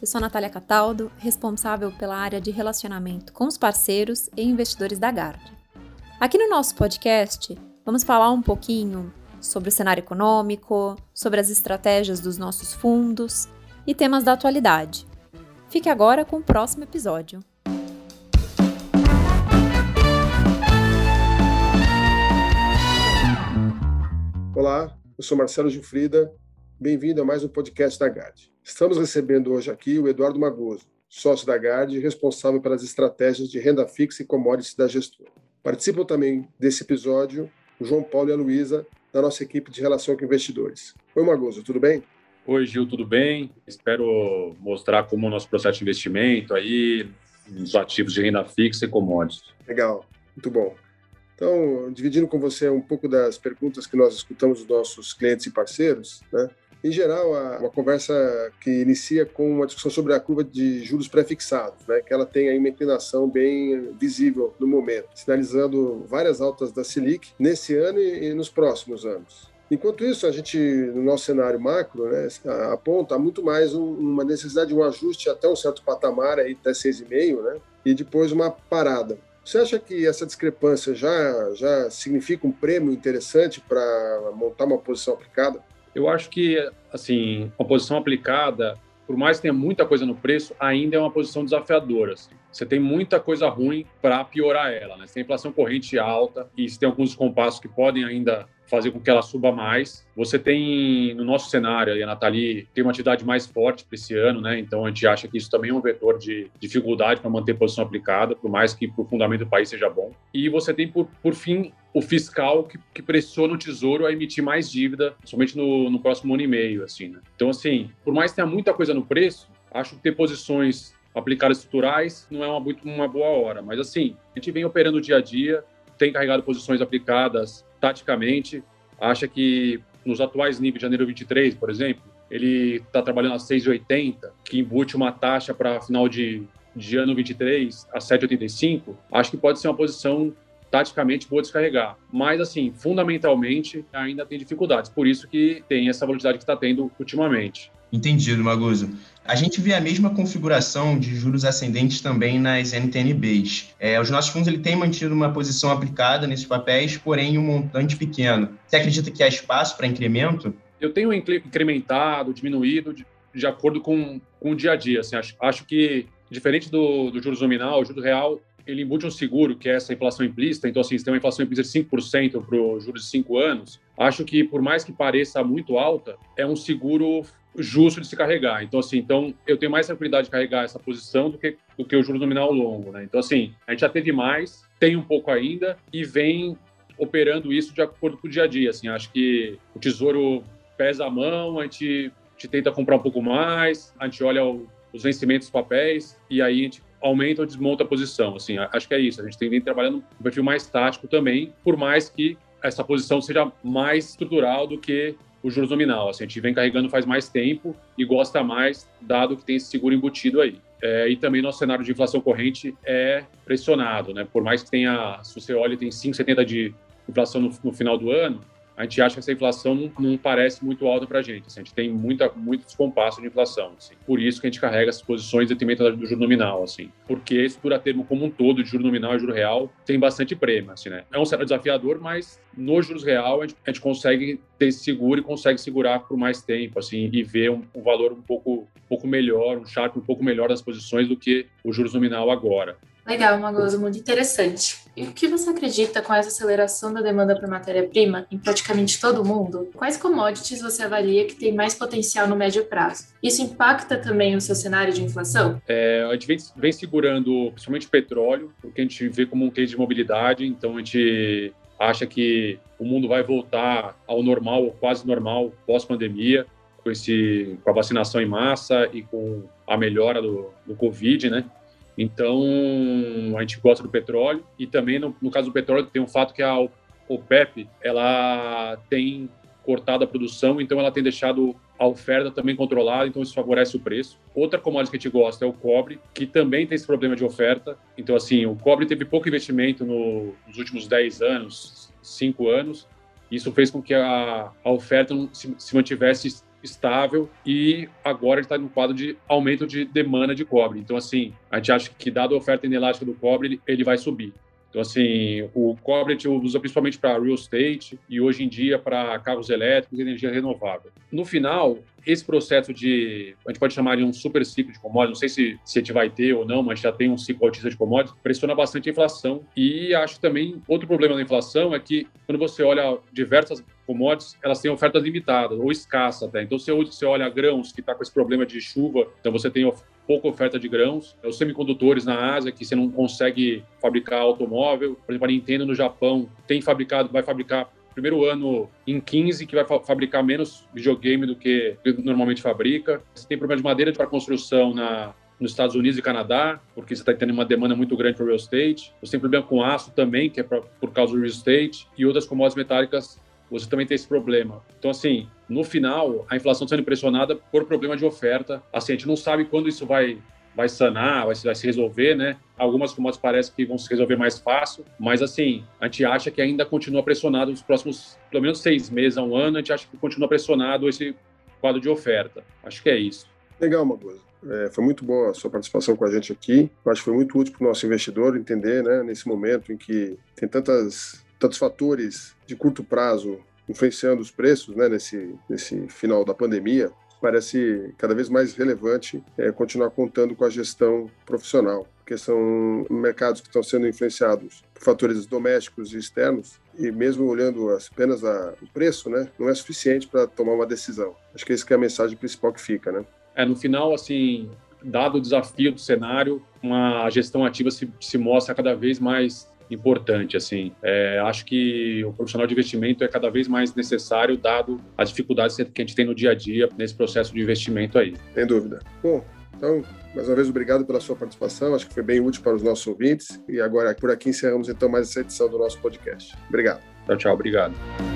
eu sou Natália Cataldo, responsável pela área de relacionamento com os parceiros e investidores da Gard. Aqui no nosso podcast, vamos falar um pouquinho sobre o cenário econômico, sobre as estratégias dos nossos fundos e temas da atualidade. Fique agora com o próximo episódio. Olá, eu sou Marcelo Gilfrida, bem-vindo a mais um podcast da GAD. Estamos recebendo hoje aqui o Eduardo Magoso, sócio da GARD e responsável pelas estratégias de renda fixa e commodities da gestora. Participam também desse episódio o João Paulo e a Luísa, da nossa equipe de relação com investidores. Oi, Magoso, tudo bem? Oi, Gil, tudo bem? Espero mostrar como o nosso processo de investimento aí, nos ativos de renda fixa e commodities. Legal, muito bom. Então, dividindo com você um pouco das perguntas que nós escutamos dos nossos clientes e parceiros, né? Em geral, uma conversa que inicia com uma discussão sobre a curva de juros pré-fixados, né, que ela tem aí uma inclinação bem visível no momento, sinalizando várias altas da Selic nesse ano e nos próximos anos. Enquanto isso, a gente, no nosso cenário macro, né, aponta muito mais uma necessidade de um ajuste até um certo patamar, aí, até 6,5, né, e depois uma parada. Você acha que essa discrepância já, já significa um prêmio interessante para montar uma posição aplicada? Eu acho que, assim, uma posição aplicada, por mais que tenha muita coisa no preço, ainda é uma posição desafiadora. Assim. Você tem muita coisa ruim para piorar ela, né? Você tem inflação corrente alta e você tem alguns compassos que podem ainda fazer com que ela suba mais. Você tem, no nosso cenário, a Nathalie tem uma atividade mais forte para esse ano, né? Então a gente acha que isso também é um vetor de dificuldade para manter posição aplicada, por mais que o fundamento do país seja bom. E você tem, por, por fim, o fiscal que, que pressiona o Tesouro a emitir mais dívida, somente no, no próximo ano e meio, assim, né? Então, assim, por mais que tenha muita coisa no preço, acho que ter posições aplicadas estruturais não é uma, muito, uma boa hora. Mas, assim, a gente vem operando dia a dia, tem carregado posições aplicadas taticamente, acha que nos atuais níveis de janeiro 23, por exemplo, ele está trabalhando a 6,80, que embute uma taxa para final de, de ano 23 a 7,85, acho que pode ser uma posição taticamente boa descarregar. Mas, assim, fundamentalmente, ainda tem dificuldades. Por isso que tem essa volatilidade que está tendo ultimamente. Entendido, Magoso. A gente vê a mesma configuração de juros ascendentes também nas NTNBs. É, os nossos fundos ele têm mantido uma posição aplicada nesses papéis, porém um montante pequeno. Você acredita que há espaço para incremento? Eu tenho incrementado, diminuído de, de acordo com, com o dia a dia. Assim, acho, acho que, diferente do, do juros nominal, o juros real ele embute um seguro, que é essa inflação implícita, então, assim, se tem uma inflação implícita de 5% para os juros de 5 anos, acho que, por mais que pareça muito alta, é um seguro justo de se carregar. Então, assim, então eu tenho mais tranquilidade de carregar essa posição do que, do que o juros nominal longo, né? Então, assim, a gente já teve mais, tem um pouco ainda e vem operando isso de acordo com o dia a dia, assim, acho que o tesouro pesa a mão, a gente, a gente tenta comprar um pouco mais, a gente olha o, os vencimentos dos papéis e aí a gente aumenta ou desmonta a posição, assim, acho que é isso, a gente tem que ir trabalhando um perfil mais tático também, por mais que essa posição seja mais estrutural do que o juros nominal. Assim, a gente vem carregando faz mais tempo e gosta mais, dado que tem esse seguro embutido aí. É, e também nosso cenário de inflação corrente é pressionado, né? Por mais que tenha, se você olha, tem 5,70 de inflação no, no final do ano, a gente acha que essa inflação não, não parece muito alta para a gente. Assim, a gente tem muita, muito descompasso de inflação. Assim. Por isso que a gente carrega essas posições de detrimento do juro nominal. Assim. Porque esse a termo como um todo, de juro nominal e juro real, tem bastante prêmio. Assim, né? É um cenário desafiador, mas nos juros real a gente, a gente, consegue ter seguro e consegue segurar por mais tempo assim, e ver um, um valor um pouco, um pouco melhor, um sharp um pouco melhor das posições do que o juros nominal agora. Legal, Magoso, muito interessante. E o que você acredita com essa aceleração da demanda por matéria-prima em praticamente todo o mundo? Quais commodities você avalia que tem mais potencial no médio prazo? Isso impacta também o seu cenário de inflação? É, a gente vem, vem segurando principalmente petróleo, porque a gente vê como um case de mobilidade, então a gente acha que o mundo vai voltar ao normal, ou quase normal, pós-pandemia, com, esse, com a vacinação em massa e com a melhora do, do Covid, né? Então, a gente gosta do petróleo e também, no, no caso do petróleo, tem um fato que a OPEP, ela tem cortado a produção, então ela tem deixado a oferta também controlada, então isso favorece o preço. Outra commodity que a gente gosta é o cobre, que também tem esse problema de oferta. Então, assim, o cobre teve pouco investimento no, nos últimos 10 anos, 5 anos. Isso fez com que a, a oferta se, se mantivesse estável e agora está no quadro de aumento de demanda de cobre. Então, assim, a gente acha que, dado a oferta inelástica do cobre, ele, ele vai subir. Então, assim, o cobre a gente usa principalmente para real estate e hoje em dia para carros elétricos e energia renovável. No final, esse processo de, a gente pode chamar de um super ciclo de commodities, não sei se, se a gente vai ter ou não, mas já tem um ciclo altista de commodities, pressiona bastante a inflação. E acho também, outro problema da inflação é que quando você olha diversas commodities, elas têm ofertas limitadas ou escassas até. Então, se você olha grãos, que está com esse problema de chuva, então você tem pouca oferta de grãos. Os semicondutores na Ásia, que você não consegue fabricar automóvel. Por exemplo, a Nintendo no Japão tem fabricado, vai fabricar primeiro ano em 15 que vai fa fabricar menos videogame do que normalmente fabrica. Você tem problema de madeira para construção na, nos Estados Unidos e Canadá, porque você está tendo uma demanda muito grande para real estate. Você tem problema com aço também, que é pra, por causa do real estate, e outras commodities metálicas você também tem esse problema. Então, assim, no final, a inflação sendo pressionada por problema de oferta. Assim, a gente não sabe quando isso vai vai sanar, vai, vai se resolver, né? Algumas commodities parece que vão se resolver mais fácil, mas assim, a gente acha que ainda continua pressionado nos próximos, pelo menos seis meses a um ano, a gente acha que continua pressionado esse quadro de oferta. Acho que é isso. Legal, Magoso. É, foi muito boa a sua participação com a gente aqui. Acho que foi muito útil para o nosso investidor entender, né, nesse momento em que tem tantas tantos fatores de curto prazo influenciando os preços né, nesse, nesse final da pandemia, parece cada vez mais relevante é, continuar contando com a gestão profissional, porque são mercados que estão sendo influenciados por fatores domésticos e externos, e mesmo olhando apenas a, o preço, né, não é suficiente para tomar uma decisão. Acho que essa que é a mensagem principal que fica. Né? É, no final, assim, dado o desafio do cenário, uma gestão ativa se, se mostra cada vez mais importante. Assim, é, acho que o profissional de investimento é cada vez mais necessário, dado as dificuldades que a gente tem no dia a dia nesse processo de investimento aí. Sem dúvida. Bom, então, mais uma vez, obrigado pela sua participação. Acho que foi bem útil para os nossos ouvintes. E agora, por aqui, encerramos então mais essa edição do nosso podcast. Obrigado. Tchau, tchau. Obrigado.